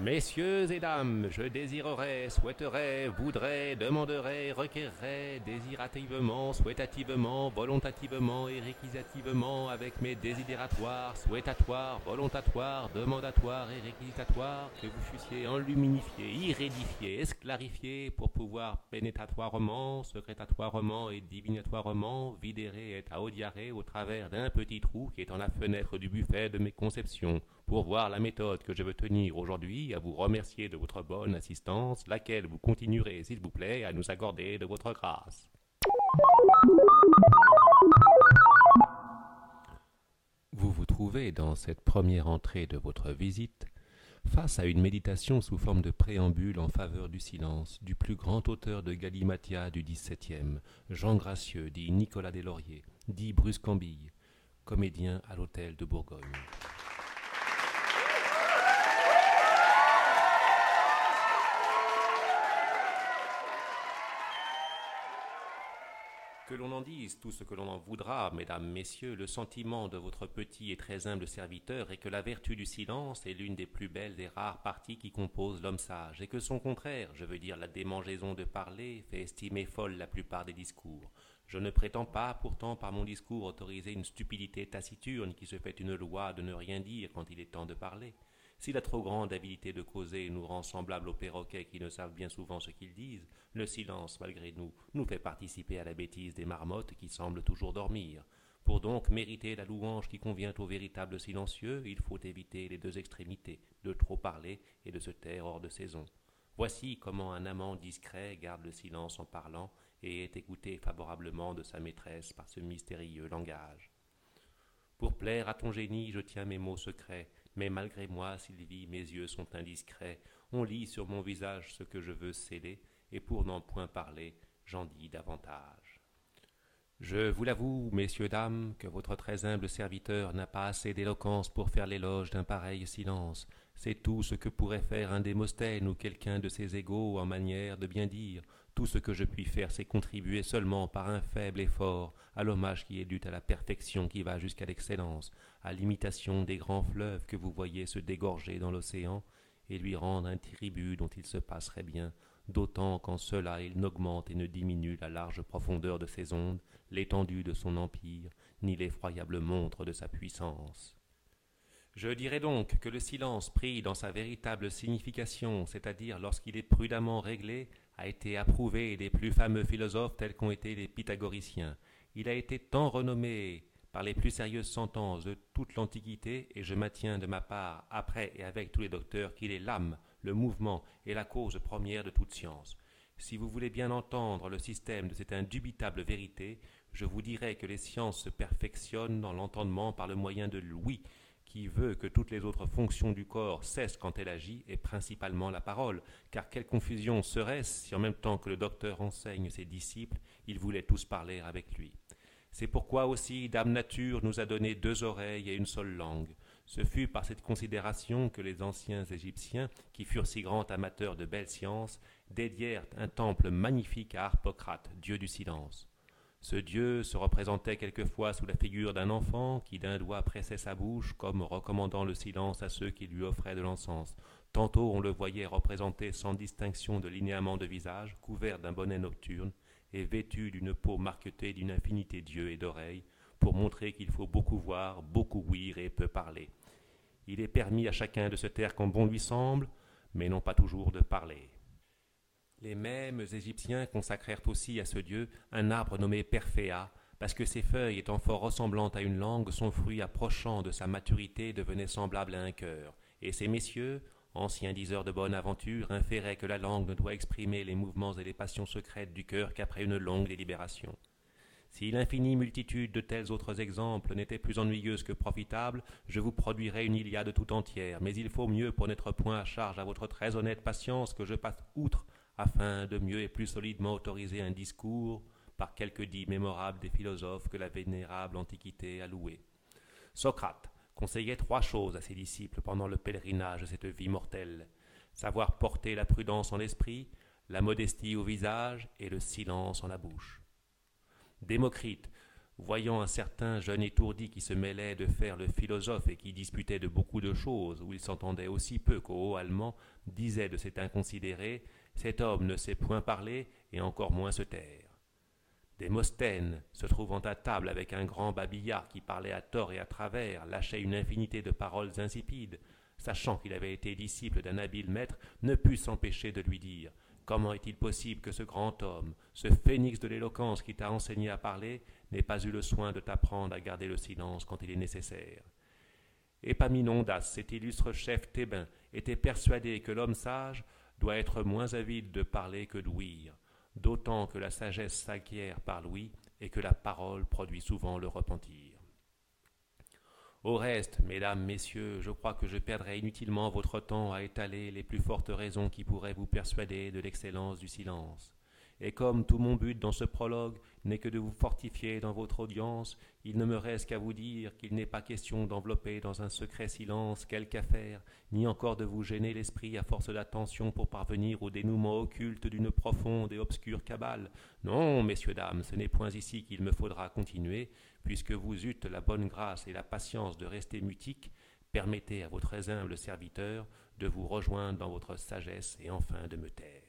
Messieurs et dames, je désirerais, souhaiterais, voudrais, demanderais, requerrais, désirativement, souhaitativement, volontativement et réquisitivement, avec mes désidératoires, souhaitatoires, volontatoires, demandatoires et réquisitatoires, que vous fussiez enluminifiés, irrédifiés, esclarifiés, pour pouvoir pénétratoirement, secrétatoirement et divinatoirement vidérer et audiarer au travers d'un petit trou qui est dans la fenêtre du buffet de mes conceptions pour voir la méthode que je veux tenir aujourd'hui, à vous remercier de votre bonne assistance, laquelle vous continuerez, s'il vous plaît, à nous accorder de votre grâce. Vous vous trouvez dans cette première entrée de votre visite face à une méditation sous forme de préambule en faveur du silence du plus grand auteur de Galimatia du XVIIe, Jean Gracieux, dit Nicolas Deslauriers, dit Bruce Cambille, comédien à l'hôtel de Bourgogne. Que l'on en dise tout ce que l'on en voudra, mesdames, messieurs, le sentiment de votre petit et très humble serviteur est que la vertu du silence est l'une des plus belles et rares parties qui composent l'homme sage, et que son contraire, je veux dire la démangeaison de parler, fait estimer folle la plupart des discours. Je ne prétends pas, pourtant, par mon discours autoriser une stupidité taciturne qui se fait une loi de ne rien dire quand il est temps de parler. Si la trop grande habileté de causer nous rend semblables aux perroquets qui ne savent bien souvent ce qu'ils disent, le silence, malgré nous, nous fait participer à la bêtise des marmottes qui semblent toujours dormir. Pour donc mériter la louange qui convient au véritable silencieux, il faut éviter les deux extrémités, de trop parler et de se taire hors de saison. Voici comment un amant discret garde le silence en parlant et est écouté favorablement de sa maîtresse par ce mystérieux langage. Pour plaire à ton génie, je tiens mes mots secrets, mais malgré moi, Sylvie, mes yeux sont indiscrets. On lit sur mon visage ce que je veux sceller, et pour n'en point parler, j'en dis davantage. Je vous l'avoue, messieurs, dames, que votre très humble serviteur n'a pas assez d'éloquence pour faire l'éloge d'un pareil silence. C'est tout ce que pourrait faire un Démosthène ou quelqu'un de ses égaux en manière de bien dire. Tout ce que je puis faire, c'est contribuer seulement par un faible effort à l'hommage qui est dû à la perfection qui va jusqu'à l'excellence, à l'imitation des grands fleuves que vous voyez se dégorger dans l'océan, et lui rendre un tribut dont il se passerait bien, d'autant qu'en cela il n'augmente et ne diminue la large profondeur de ses ondes, l'étendue de son empire, ni l'effroyable montre de sa puissance. Je dirais donc que le silence pris dans sa véritable signification, c'est-à-dire lorsqu'il est prudemment réglé, a été approuvé des plus fameux philosophes tels qu'ont été les pythagoriciens. Il a été tant renommé par les plus sérieuses sentences de toute l'Antiquité, et je maintiens de ma part, après et avec tous les docteurs, qu'il est l'âme, le mouvement et la cause première de toute science. Si vous voulez bien entendre le système de cette indubitable vérité, je vous dirai que les sciences se perfectionnent dans l'entendement par le moyen de l'ouïe, qui veut que toutes les autres fonctions du corps cessent quand elle agit, et principalement la parole, car quelle confusion serait-ce si en même temps que le docteur enseigne ses disciples, ils voulaient tous parler avec lui? C'est pourquoi aussi Dame Nature nous a donné deux oreilles et une seule langue. Ce fut par cette considération que les anciens Égyptiens, qui furent si grands amateurs de belles sciences, dédièrent un temple magnifique à Harpocrate, dieu du silence. Ce Dieu se représentait quelquefois sous la figure d'un enfant qui d'un doigt pressait sa bouche comme recommandant le silence à ceux qui lui offraient de l'encens. Tantôt on le voyait représenté sans distinction de linéaments de visage, couvert d'un bonnet nocturne, et vêtu d'une peau marquetée d'une infinité d'yeux et d'oreilles, pour montrer qu'il faut beaucoup voir, beaucoup ouïr et peu parler. Il est permis à chacun de se taire comme bon lui semble, mais non pas toujours de parler. Les mêmes Égyptiens consacrèrent aussi à ce dieu un arbre nommé Perféa, parce que ses feuilles étant fort ressemblantes à une langue, son fruit approchant de sa maturité devenait semblable à un cœur. Et ces messieurs, anciens diseurs de bonne aventure, inféraient que la langue ne doit exprimer les mouvements et les passions secrètes du cœur qu'après une longue délibération. Si l'infinie multitude de tels autres exemples n'était plus ennuyeuse que profitable, je vous produirais une Iliade tout entière, mais il faut mieux pour n'être point à charge à votre très honnête patience que je passe outre afin de mieux et plus solidement autoriser un discours par quelque dit mémorable des philosophes que la vénérable Antiquité a loué. Socrate conseillait trois choses à ses disciples pendant le pèlerinage de cette vie mortelle savoir porter la prudence en l'esprit, la modestie au visage et le silence en la bouche. Démocrite voyant un certain jeune étourdi qui se mêlait de faire le philosophe et qui disputait de beaucoup de choses où il s'entendait aussi peu qu'au haut allemand, disait de cet inconsidéré Cet homme ne sait point parler et encore moins se taire. Démosthène, se trouvant à table avec un grand babillard qui parlait à tort et à travers, lâchait une infinité de paroles insipides, sachant qu'il avait été disciple d'un habile maître, ne put s'empêcher de lui dire Comment est-il possible que ce grand homme, ce phénix de l'éloquence qui t'a enseigné à parler, n'ait pas eu le soin de t'apprendre à garder le silence quand il est nécessaire? Épaminondas, cet illustre chef thébain, était persuadé que l'homme sage doit être moins avide de parler que d'ouïr, d'autant que la sagesse s'acquiert par l'ouïe et que la parole produit souvent le repentir. Au reste, mesdames, messieurs, je crois que je perdrai inutilement votre temps à étaler les plus fortes raisons qui pourraient vous persuader de l'excellence du silence. Et comme tout mon but dans ce prologue n'est que de vous fortifier dans votre audience, il ne me reste qu'à vous dire qu'il n'est pas question d'envelopper dans un secret silence quelque affaire, ni encore de vous gêner l'esprit à force d'attention pour parvenir au dénouement occulte d'une profonde et obscure cabale. Non, messieurs, dames, ce n'est point ici qu'il me faudra continuer, puisque vous eûtes la bonne grâce et la patience de rester mutique, permettez à votre humble serviteur de vous rejoindre dans votre sagesse et enfin de me taire.